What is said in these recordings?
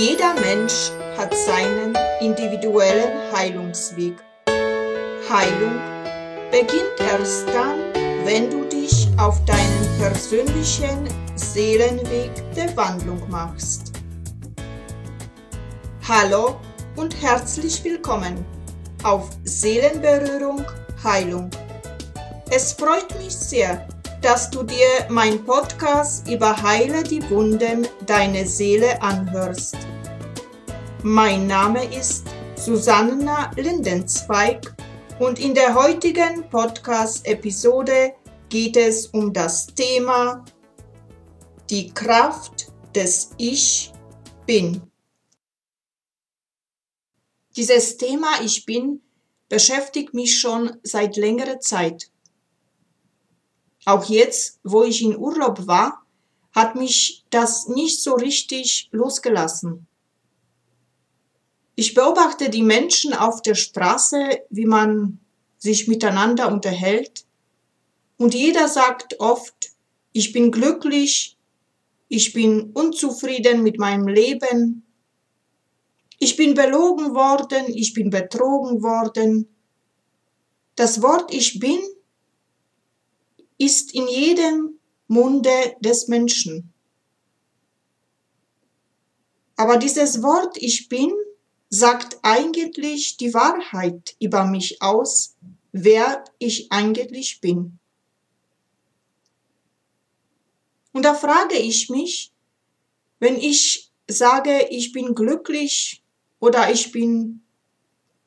Jeder Mensch hat seinen individuellen Heilungsweg. Heilung beginnt erst dann, wenn du dich auf deinen persönlichen Seelenweg der Wandlung machst. Hallo und herzlich willkommen auf Seelenberührung Heilung. Es freut mich sehr, dass du dir mein Podcast über Heile die Wunden deiner Seele anhörst. Mein Name ist Susanna Lindenzweig und in der heutigen Podcast-Episode geht es um das Thema die Kraft des Ich Bin. Dieses Thema Ich Bin beschäftigt mich schon seit längerer Zeit. Auch jetzt, wo ich in Urlaub war, hat mich das nicht so richtig losgelassen. Ich beobachte die Menschen auf der Straße, wie man sich miteinander unterhält, und jeder sagt oft, ich bin glücklich, ich bin unzufrieden mit meinem Leben, ich bin belogen worden, ich bin betrogen worden. Das Wort ich bin ist in jedem Munde des Menschen. Aber dieses Wort Ich bin sagt eigentlich die Wahrheit über mich aus, wer ich eigentlich bin. Und da frage ich mich, wenn ich sage, ich bin glücklich oder ich bin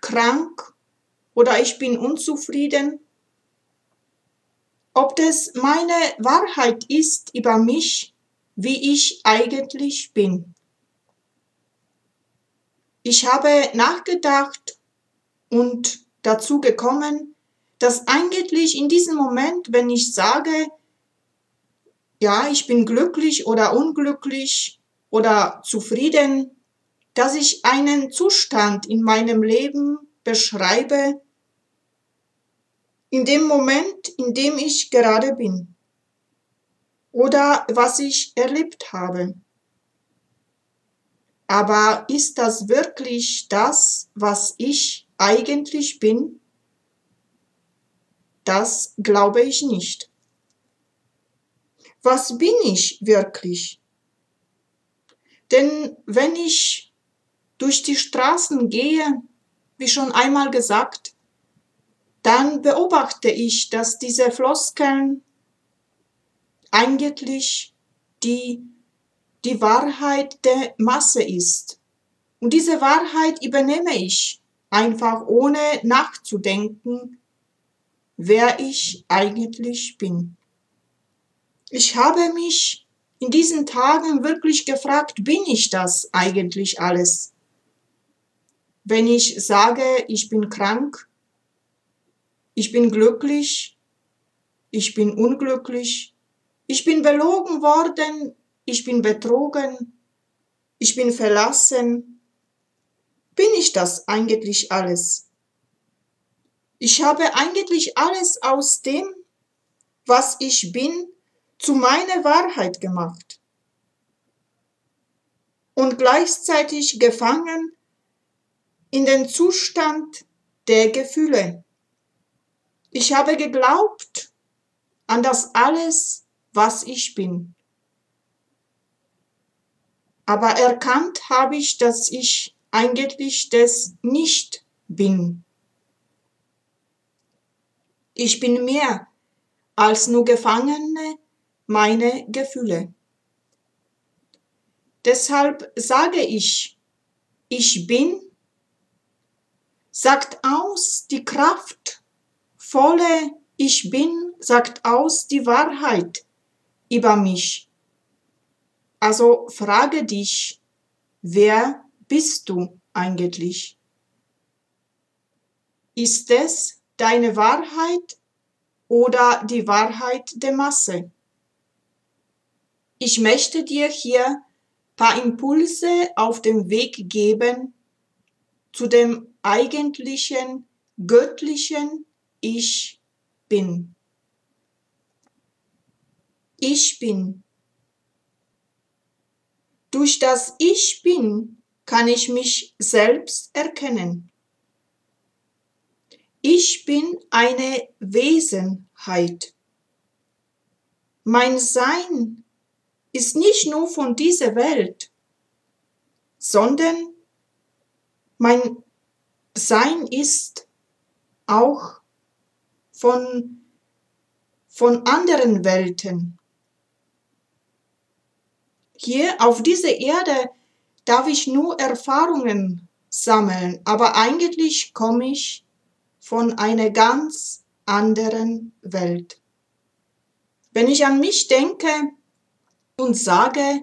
krank oder ich bin unzufrieden, ob das meine Wahrheit ist über mich, wie ich eigentlich bin. Ich habe nachgedacht und dazu gekommen, dass eigentlich in diesem Moment, wenn ich sage, ja, ich bin glücklich oder unglücklich oder zufrieden, dass ich einen Zustand in meinem Leben beschreibe, in dem Moment, in dem ich gerade bin oder was ich erlebt habe. Aber ist das wirklich das, was ich eigentlich bin? Das glaube ich nicht. Was bin ich wirklich? Denn wenn ich durch die Straßen gehe, wie schon einmal gesagt, dann beobachte ich, dass diese Floskeln eigentlich die, die Wahrheit der Masse ist. Und diese Wahrheit übernehme ich einfach ohne nachzudenken, wer ich eigentlich bin. Ich habe mich in diesen Tagen wirklich gefragt, bin ich das eigentlich alles? Wenn ich sage, ich bin krank, ich bin glücklich, ich bin unglücklich, ich bin belogen worden, ich bin betrogen, ich bin verlassen. Bin ich das eigentlich alles? Ich habe eigentlich alles aus dem, was ich bin, zu meiner Wahrheit gemacht und gleichzeitig gefangen in den Zustand der Gefühle. Ich habe geglaubt an das alles, was ich bin. Aber erkannt habe ich, dass ich eigentlich das nicht bin. Ich bin mehr als nur Gefangene meine Gefühle. Deshalb sage ich, ich bin, sagt aus die Kraft volle Ich bin sagt aus die Wahrheit über mich. Also frage dich, wer bist du eigentlich? Ist es deine Wahrheit oder die Wahrheit der Masse? Ich möchte dir hier paar Impulse auf dem Weg geben zu dem eigentlichen göttlichen ich bin. Ich bin. Durch das Ich bin kann ich mich selbst erkennen. Ich bin eine Wesenheit. Mein Sein ist nicht nur von dieser Welt, sondern mein Sein ist auch von, von anderen Welten. Hier auf dieser Erde darf ich nur Erfahrungen sammeln, aber eigentlich komme ich von einer ganz anderen Welt. Wenn ich an mich denke und sage,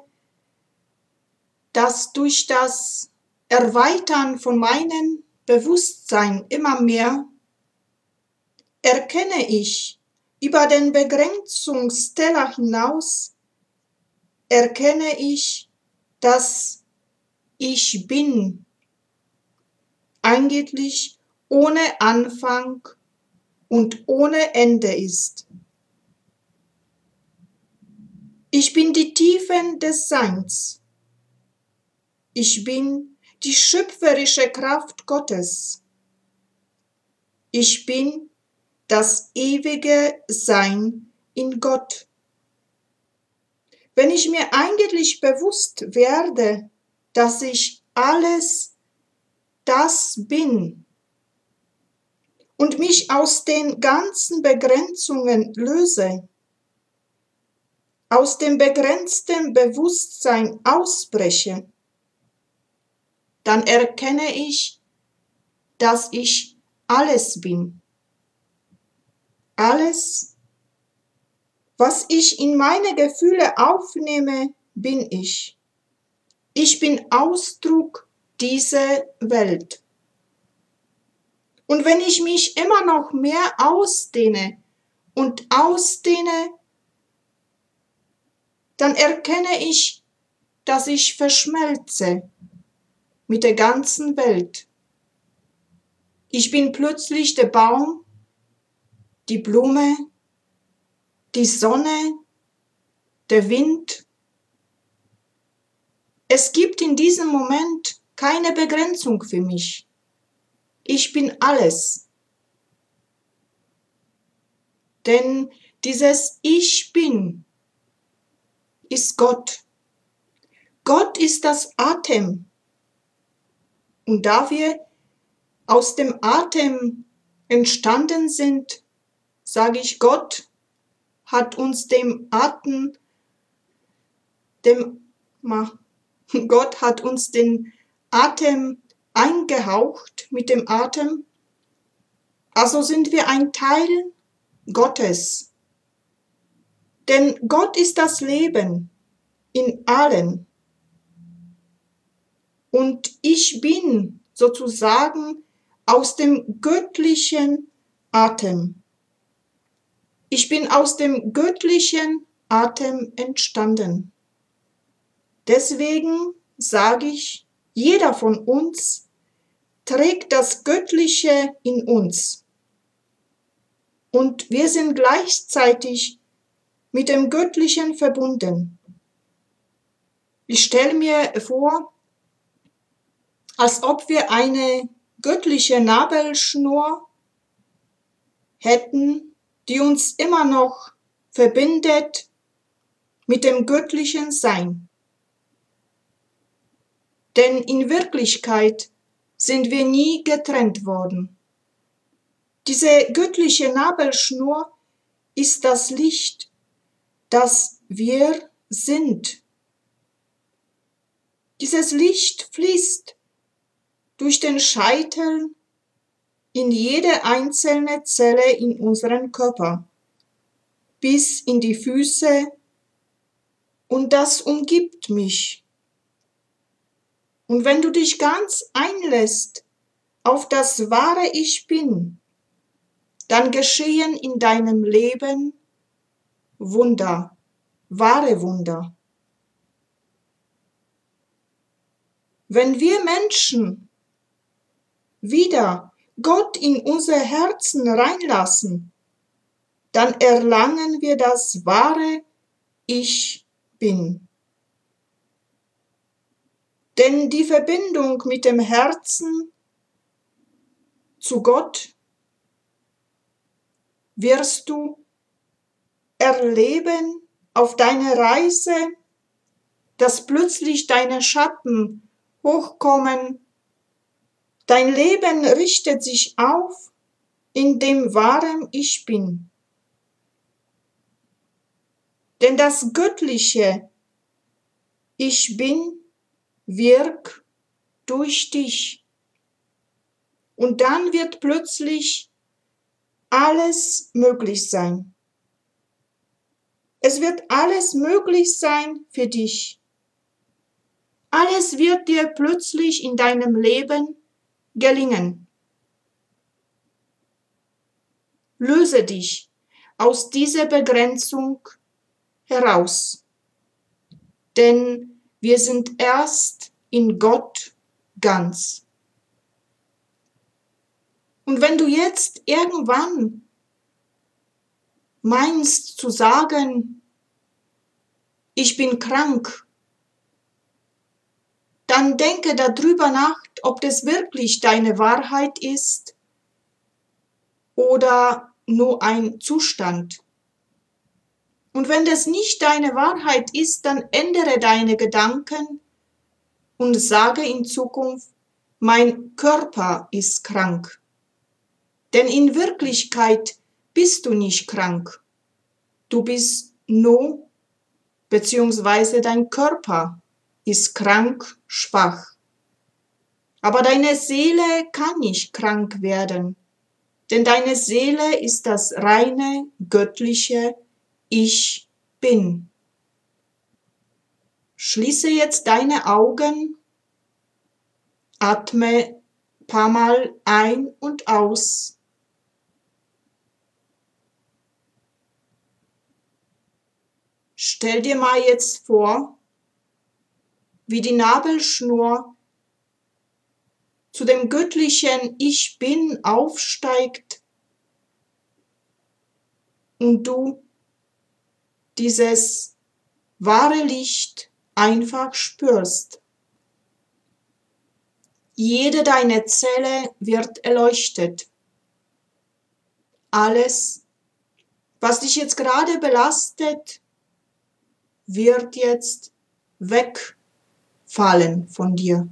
dass durch das Erweitern von meinem Bewusstsein immer mehr erkenne ich über den Begrenzungsteller hinaus, erkenne ich, dass ich bin eigentlich ohne Anfang und ohne Ende ist. Ich bin die Tiefen des Seins. Ich bin die schöpferische Kraft Gottes. Ich bin das ewige Sein in Gott. Wenn ich mir eigentlich bewusst werde, dass ich alles das bin und mich aus den ganzen Begrenzungen löse, aus dem begrenzten Bewusstsein ausbreche, dann erkenne ich, dass ich alles bin. Alles, was ich in meine Gefühle aufnehme, bin ich. Ich bin Ausdruck dieser Welt. Und wenn ich mich immer noch mehr ausdehne und ausdehne, dann erkenne ich, dass ich verschmelze mit der ganzen Welt. Ich bin plötzlich der Baum, die Blume, die Sonne, der Wind. Es gibt in diesem Moment keine Begrenzung für mich. Ich bin alles. Denn dieses Ich bin ist Gott. Gott ist das Atem. Und da wir aus dem Atem entstanden sind, sage ich, Gott hat uns dem Atem, dem, Gott hat uns den Atem eingehaucht mit dem Atem. Also sind wir ein Teil Gottes. Denn Gott ist das Leben in allen. Und ich bin sozusagen aus dem göttlichen Atem. Ich bin aus dem göttlichen Atem entstanden. Deswegen sage ich, jeder von uns trägt das Göttliche in uns. Und wir sind gleichzeitig mit dem Göttlichen verbunden. Ich stelle mir vor, als ob wir eine göttliche Nabelschnur hätten die uns immer noch verbindet mit dem göttlichen Sein. Denn in Wirklichkeit sind wir nie getrennt worden. Diese göttliche Nabelschnur ist das Licht, das wir sind. Dieses Licht fließt durch den Scheitel in jede einzelne Zelle in unserem Körper, bis in die Füße, und das umgibt mich. Und wenn du dich ganz einlässt auf das wahre Ich bin, dann geschehen in deinem Leben Wunder, wahre Wunder. Wenn wir Menschen wieder Gott in unser Herzen reinlassen, dann erlangen wir das wahre Ich bin. Denn die Verbindung mit dem Herzen zu Gott wirst du erleben auf deiner Reise, dass plötzlich deine Schatten hochkommen, dein Leben richtet sich auf in dem wahren Ich bin. Denn das Göttliche Ich bin wirkt durch dich. Und dann wird plötzlich alles möglich sein. Es wird alles möglich sein für dich. Alles wird dir plötzlich in deinem Leben gelingen. Löse dich aus dieser Begrenzung heraus. Denn wir sind erst in Gott ganz. Und wenn du jetzt irgendwann meinst zu sagen, ich bin krank, dann denke darüber nach, ob das wirklich deine Wahrheit ist oder nur ein Zustand. Und wenn das nicht deine Wahrheit ist, dann ändere deine Gedanken und sage in Zukunft, mein Körper ist krank. Denn in Wirklichkeit bist du nicht krank. Du bist nur, beziehungsweise dein Körper ist krank, schwach. Aber deine Seele kann nicht krank werden, denn deine Seele ist das reine, göttliche Ich bin. Schließe jetzt deine Augen, atme paar Mal ein und aus. Stell dir mal jetzt vor, wie die Nabelschnur zu dem göttlichen Ich bin aufsteigt und du dieses wahre Licht einfach spürst. Jede deine Zelle wird erleuchtet. Alles, was dich jetzt gerade belastet, wird jetzt wegfallen von dir.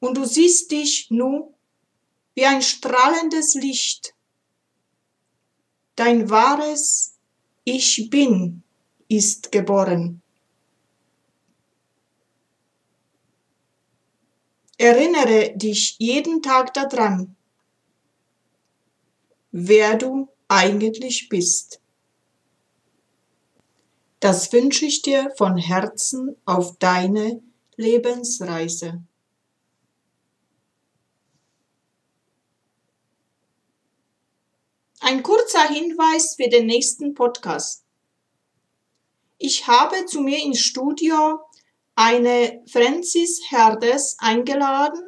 Und du siehst dich nur wie ein strahlendes Licht. Dein wahres Ich bin ist geboren. Erinnere dich jeden Tag daran, wer du eigentlich bist. Das wünsche ich dir von Herzen auf deine Lebensreise. Ein kurzer Hinweis für den nächsten Podcast. Ich habe zu mir ins Studio eine Francis Herdes eingeladen.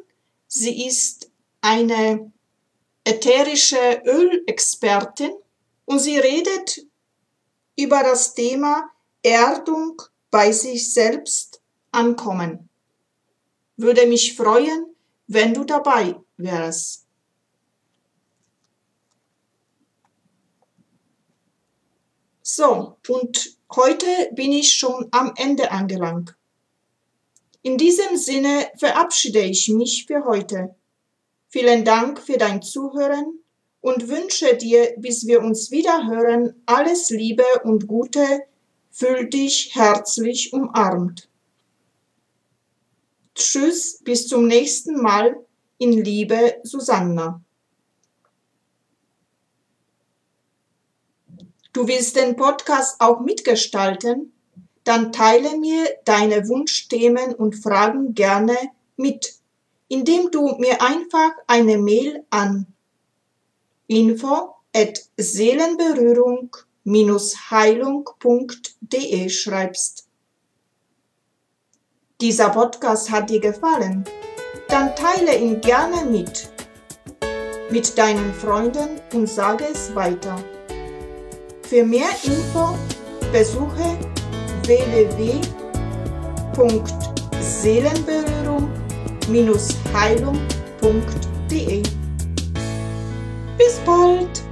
Sie ist eine ätherische Ölexpertin und sie redet über das Thema Erdung bei sich selbst ankommen. Würde mich freuen, wenn du dabei wärst. So, und heute bin ich schon am Ende angelangt. In diesem Sinne verabschiede ich mich für heute. Vielen Dank für dein Zuhören und wünsche dir, bis wir uns wieder hören, alles Liebe und Gute Fühl dich herzlich umarmt. Tschüss, bis zum nächsten Mal in Liebe, Susanna. Du willst den Podcast auch mitgestalten? Dann teile mir deine Wunschthemen und Fragen gerne mit, indem du mir einfach eine Mail an info at Seelenberührung heilung.de schreibst. Dieser Podcast hat dir gefallen? Dann teile ihn gerne mit mit deinen Freunden und sage es weiter. Für mehr Info besuche www.seelenberührung-heilung.de Bis bald!